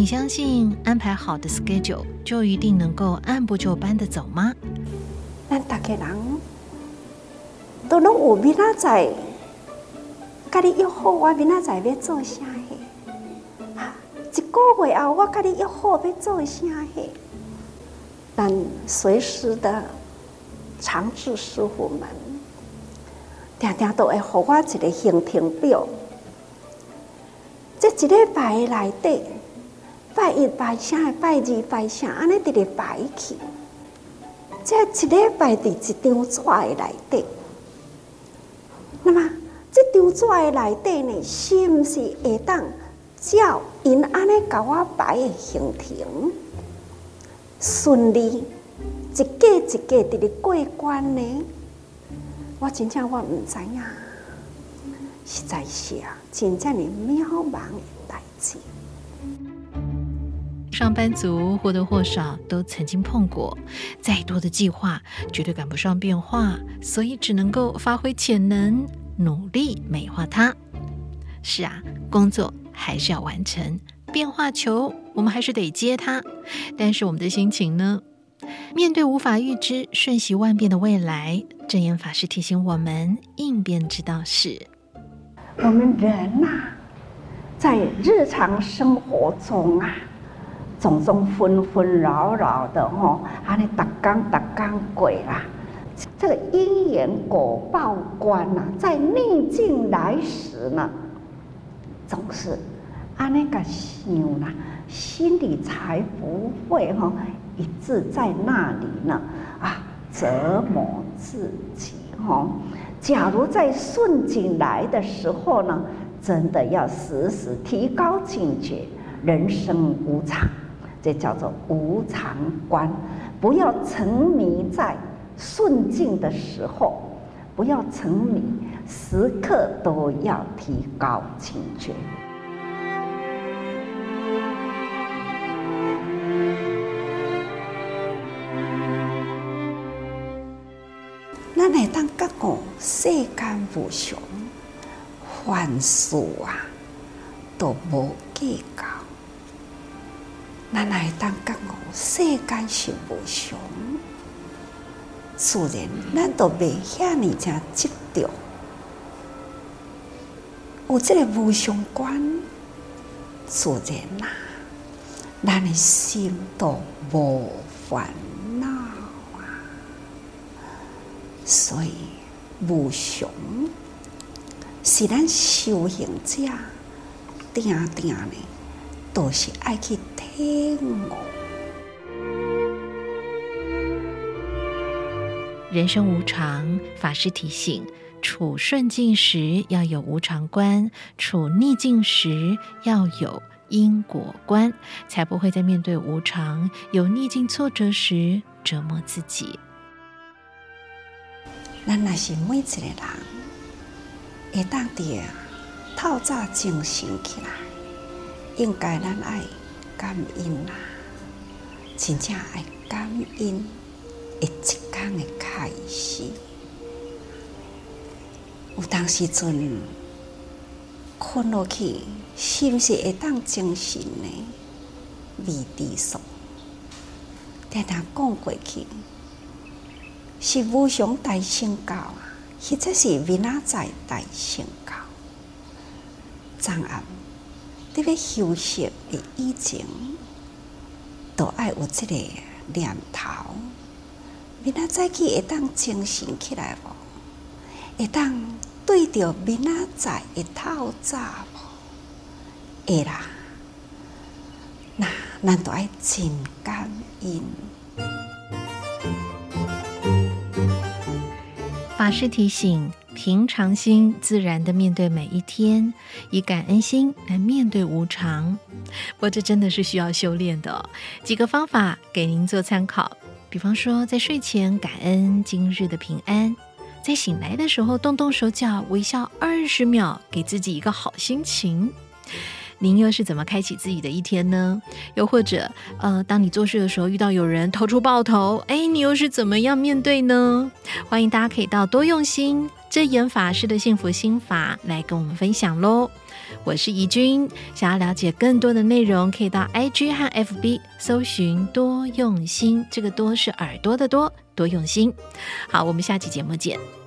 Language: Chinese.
你相信安排好的 schedule 就一定能够按部就班的走吗？咱大家人都拢有明仔载，甲你约好，我明仔载要做啥嘿？啊，一个月后我甲你约好要做啥嘿？但随时的长治师傅们，常常都会给我一个行程表。这一礼拜内底，拜一拜啥，拜二拜啥，安尼直直拜去。这一礼拜伫一张纸诶内底，那么这张纸诶内底呢，是毋是会当照因安尼甲我排的行程，顺利一个一个直直过关呢？我真正我唔知影。实在是啊，真正的渺茫的代志。上班族或多或少都曾经碰过，再多的计划绝对赶不上变化，所以只能够发挥潜能，努力美化它。是啊，工作还是要完成，变化球我们还是得接它。但是我们的心情呢？面对无法预知、瞬息万变的未来，证严法师提醒我们应变之道是。我们人呐、在日常生活中啊，种种纷纷扰扰的吼，啊，你打刚打刚鬼啦，这个因缘果报观呐、在逆境来时呢，总是啊那个想啦，心里才不会哈一直在那里呢啊折磨自己哈。假如在顺境来的时候呢，真的要时时提高警觉。人生无常，这叫做无常观。不要沉迷在顺境的时候，不要沉迷，时刻都要提高警觉。那来当觉悟世间无常，凡事啊都无计较。那来当觉悟世间是无常，自然咱都袂遐尔正执着。有这个无常观，自然呐，咱的心都无烦恼啊。所以无常是咱修行者定定呢，都是爱去人生无常，法师提醒：处顺境时要有无常观，处逆境时要有因果观，才不会在面对无常、有逆境挫折时折磨自己。咱若是每一个人，会当的透早精神起来，应该咱爱感恩啦，真正爱感恩，一天的开始。有当时阵困落去，是不是会当精神呢？未知数，听他讲过去。是无常大圣教啊，或者是明仔载大圣教。昨暗你要休息的以前，都爱有这个念头。明仔载去会当清醒起来无？会当对着明仔载一透早无？会啦，那咱都爱真感恩。法师提醒：平常心自然的面对每一天，以感恩心来面对无常。不过这真的是需要修炼的。几个方法给您做参考。比方说，在睡前感恩今日的平安，在醒来的时候动动手脚，微笑二十秒，给自己一个好心情。您又是怎么开启自己的一天呢？又或者，呃，当你做事的时候遇到有人投出爆头，哎，你又是怎么样面对呢？欢迎大家可以到多用心这演法师的幸福心法来跟我们分享喽。我是怡君，想要了解更多的内容，可以到 IG 和 FB 搜寻多用心。这个“多”是耳朵的“多”，多用心。好，我们下期节目见。